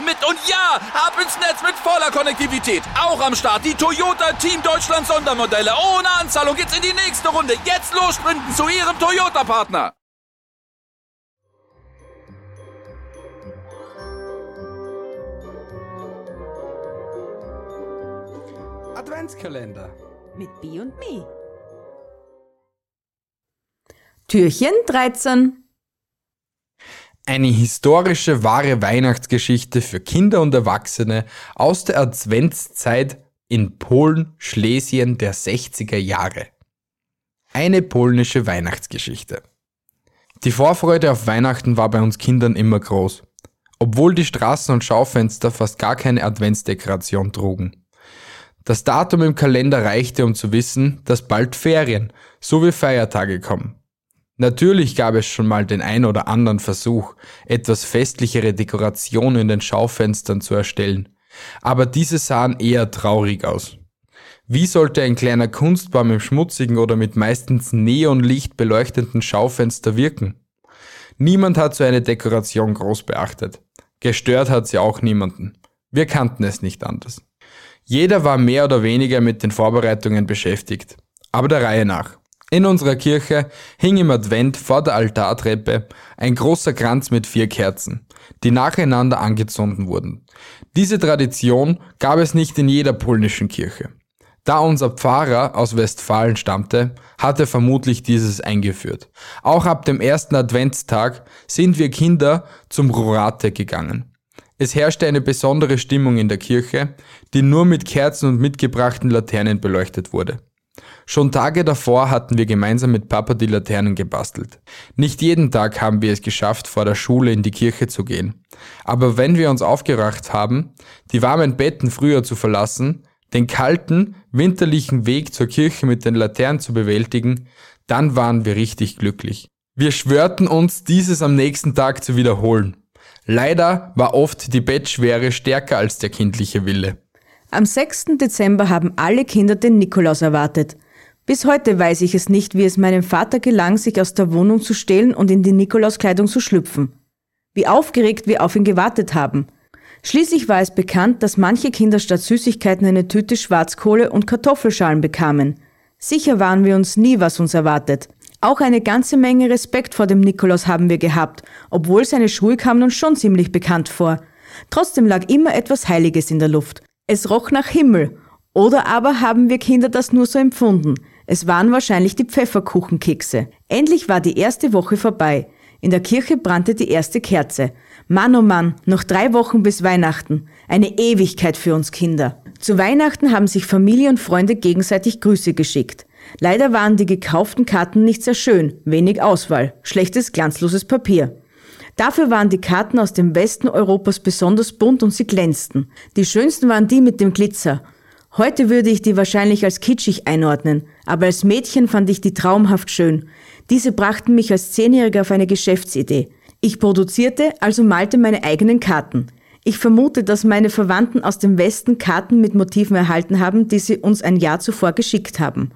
mit. Und ja, ab ins Netz mit voller Konnektivität. Auch am Start die Toyota Team Deutschland Sondermodelle. Ohne Anzahlung geht's in die nächste Runde. Jetzt los sprinten zu ihrem Toyota-Partner. Adventskalender. Mit B und Me. Türchen 13. Eine historische wahre Weihnachtsgeschichte für Kinder und Erwachsene aus der Adventszeit in Polen, Schlesien der 60er Jahre. Eine polnische Weihnachtsgeschichte. Die Vorfreude auf Weihnachten war bei uns Kindern immer groß, obwohl die Straßen und Schaufenster fast gar keine Adventsdekoration trugen. Das Datum im Kalender reichte, um zu wissen, dass bald Ferien sowie Feiertage kommen. Natürlich gab es schon mal den ein oder anderen Versuch, etwas festlichere Dekorationen in den Schaufenstern zu erstellen, aber diese sahen eher traurig aus. Wie sollte ein kleiner Kunstbaum im schmutzigen oder mit meistens Neonlicht beleuchteten Schaufenster wirken? Niemand hat so eine Dekoration groß beachtet. Gestört hat sie auch niemanden. Wir kannten es nicht anders. Jeder war mehr oder weniger mit den Vorbereitungen beschäftigt. Aber der Reihe nach. In unserer Kirche hing im Advent vor der Altartreppe ein großer Kranz mit vier Kerzen, die nacheinander angezündet wurden. Diese Tradition gab es nicht in jeder polnischen Kirche. Da unser Pfarrer aus Westfalen stammte, hat er vermutlich dieses eingeführt. Auch ab dem ersten Adventstag sind wir Kinder zum Rurate gegangen. Es herrschte eine besondere Stimmung in der Kirche, die nur mit Kerzen und mitgebrachten Laternen beleuchtet wurde. Schon Tage davor hatten wir gemeinsam mit Papa die Laternen gebastelt. Nicht jeden Tag haben wir es geschafft, vor der Schule in die Kirche zu gehen. Aber wenn wir uns aufgeracht haben, die warmen Betten früher zu verlassen, den kalten, winterlichen Weg zur Kirche mit den Laternen zu bewältigen, dann waren wir richtig glücklich. Wir schwörten uns, dieses am nächsten Tag zu wiederholen. Leider war oft die Bettschwere stärker als der kindliche Wille. Am 6. Dezember haben alle Kinder den Nikolaus erwartet. Bis heute weiß ich es nicht, wie es meinem Vater gelang, sich aus der Wohnung zu stehlen und in die Nikolauskleidung zu schlüpfen. Wie aufgeregt wir auf ihn gewartet haben. Schließlich war es bekannt, dass manche Kinder statt Süßigkeiten eine Tüte Schwarzkohle und Kartoffelschalen bekamen. Sicher waren wir uns nie, was uns erwartet. Auch eine ganze Menge Respekt vor dem Nikolaus haben wir gehabt, obwohl seine Schuhe kamen uns schon ziemlich bekannt vor. Trotzdem lag immer etwas Heiliges in der Luft. Es roch nach Himmel. Oder aber haben wir Kinder das nur so empfunden. Es waren wahrscheinlich die Pfefferkuchenkekse. Endlich war die erste Woche vorbei. In der Kirche brannte die erste Kerze. Mann oh Mann, noch drei Wochen bis Weihnachten. Eine Ewigkeit für uns Kinder. Zu Weihnachten haben sich Familie und Freunde gegenseitig Grüße geschickt. Leider waren die gekauften Karten nicht sehr schön, wenig Auswahl, schlechtes, glanzloses Papier. Dafür waren die Karten aus dem Westen Europas besonders bunt und sie glänzten. Die schönsten waren die mit dem Glitzer. Heute würde ich die wahrscheinlich als kitschig einordnen, aber als Mädchen fand ich die traumhaft schön. Diese brachten mich als Zehnjähriger auf eine Geschäftsidee. Ich produzierte, also malte meine eigenen Karten. Ich vermute, dass meine Verwandten aus dem Westen Karten mit Motiven erhalten haben, die sie uns ein Jahr zuvor geschickt haben.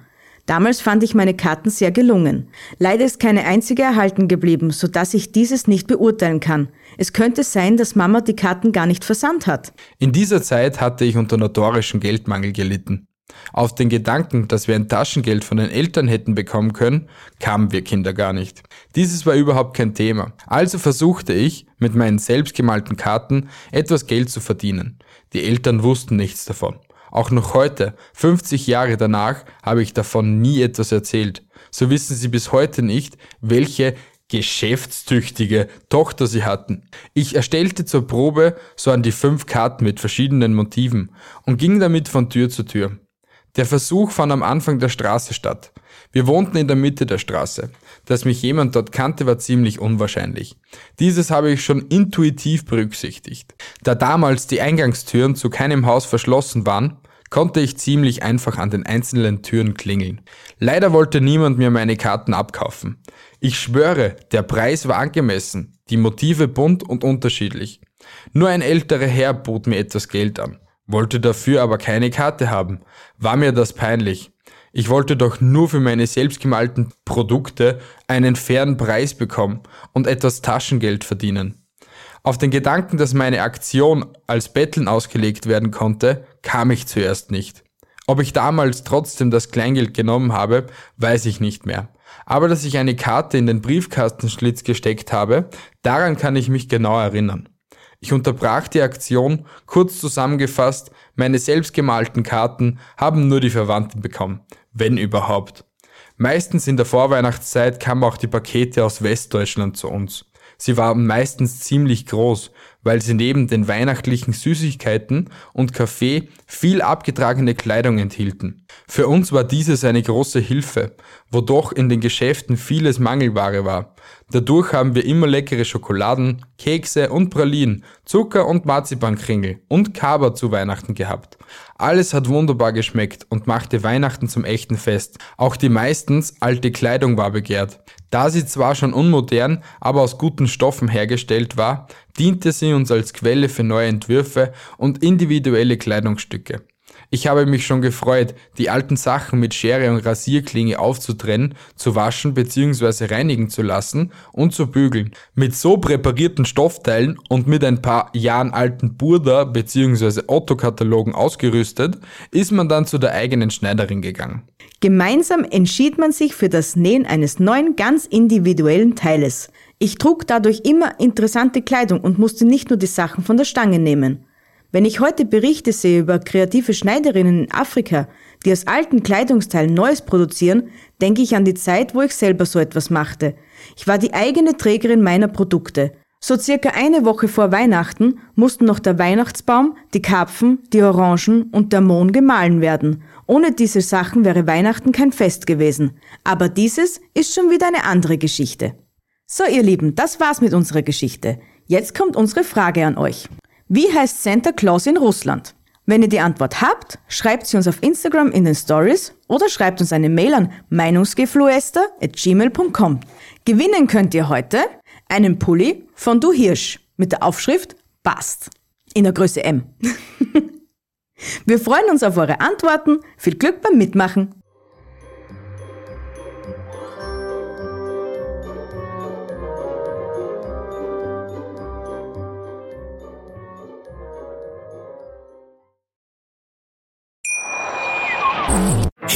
Damals fand ich meine Karten sehr gelungen. Leider ist keine einzige erhalten geblieben, so dass ich dieses nicht beurteilen kann. Es könnte sein, dass Mama die Karten gar nicht versandt hat. In dieser Zeit hatte ich unter notorischem Geldmangel gelitten. Auf den Gedanken, dass wir ein Taschengeld von den Eltern hätten bekommen können, kamen wir Kinder gar nicht. Dieses war überhaupt kein Thema. Also versuchte ich, mit meinen selbstgemalten Karten etwas Geld zu verdienen. Die Eltern wussten nichts davon. Auch noch heute, 50 Jahre danach, habe ich davon nie etwas erzählt. So wissen sie bis heute nicht, welche geschäftstüchtige Tochter sie hatten. Ich erstellte zur Probe so an die fünf Karten mit verschiedenen Motiven und ging damit von Tür zu Tür. Der Versuch fand am Anfang der Straße statt. Wir wohnten in der Mitte der Straße. Dass mich jemand dort kannte, war ziemlich unwahrscheinlich. Dieses habe ich schon intuitiv berücksichtigt. Da damals die Eingangstüren zu keinem Haus verschlossen waren, konnte ich ziemlich einfach an den einzelnen Türen klingeln. Leider wollte niemand mir meine Karten abkaufen. Ich schwöre, der Preis war angemessen, die Motive bunt und unterschiedlich. Nur ein älterer Herr bot mir etwas Geld an, wollte dafür aber keine Karte haben. War mir das peinlich. Ich wollte doch nur für meine selbstgemalten Produkte einen fairen Preis bekommen und etwas Taschengeld verdienen. Auf den Gedanken, dass meine Aktion als Betteln ausgelegt werden konnte, kam ich zuerst nicht. Ob ich damals trotzdem das Kleingeld genommen habe, weiß ich nicht mehr. Aber dass ich eine Karte in den Briefkastenschlitz gesteckt habe, daran kann ich mich genau erinnern. Ich unterbrach die Aktion, kurz zusammengefasst, meine selbstgemalten Karten haben nur die Verwandten bekommen, wenn überhaupt. Meistens in der Vorweihnachtszeit kamen auch die Pakete aus Westdeutschland zu uns. Sie waren meistens ziemlich groß, weil sie neben den weihnachtlichen Süßigkeiten und Kaffee viel abgetragene Kleidung enthielten. Für uns war dieses eine große Hilfe, wodurch in den Geschäften vieles Mangelware war. Dadurch haben wir immer leckere Schokoladen, Kekse und Pralinen, Zucker und Marzipankringel und Kaba zu Weihnachten gehabt. Alles hat wunderbar geschmeckt und machte Weihnachten zum echten Fest. Auch die meistens alte Kleidung war begehrt. Da sie zwar schon unmodern, aber aus guten Stoffen hergestellt war, diente sie uns als Quelle für neue Entwürfe und individuelle Kleidungsstücke. Ich habe mich schon gefreut, die alten Sachen mit Schere und Rasierklinge aufzutrennen, zu waschen bzw. reinigen zu lassen und zu bügeln. Mit so präparierten Stoffteilen und mit ein paar Jahren alten Burda bzw. Otto-Katalogen ausgerüstet, ist man dann zu der eigenen Schneiderin gegangen. Gemeinsam entschied man sich für das Nähen eines neuen, ganz individuellen Teiles. Ich trug dadurch immer interessante Kleidung und musste nicht nur die Sachen von der Stange nehmen. Wenn ich heute Berichte sehe über kreative Schneiderinnen in Afrika, die aus alten Kleidungsteilen Neues produzieren, denke ich an die Zeit, wo ich selber so etwas machte. Ich war die eigene Trägerin meiner Produkte. So circa eine Woche vor Weihnachten mussten noch der Weihnachtsbaum, die Karpfen, die Orangen und der Mohn gemahlen werden. Ohne diese Sachen wäre Weihnachten kein Fest gewesen. Aber dieses ist schon wieder eine andere Geschichte. So ihr Lieben, das war's mit unserer Geschichte. Jetzt kommt unsere Frage an euch. Wie heißt Santa Claus in Russland? Wenn ihr die Antwort habt, schreibt sie uns auf Instagram in den Stories oder schreibt uns eine Mail an meinungsgefluester.gmail.com. Gewinnen könnt ihr heute einen Pulli von Du Hirsch mit der Aufschrift Passt in der Größe M. Wir freuen uns auf eure Antworten. Viel Glück beim Mitmachen.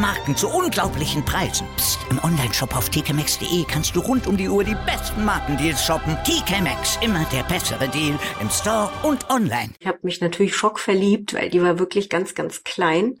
Marken zu unglaublichen Preisen. Psst. im Onlineshop auf tkmaxx.de kannst du rund um die Uhr die besten Markendeals shoppen. TK Maxx, immer der bessere Deal im Store und online. Ich habe mich natürlich schockverliebt, weil die war wirklich ganz, ganz klein.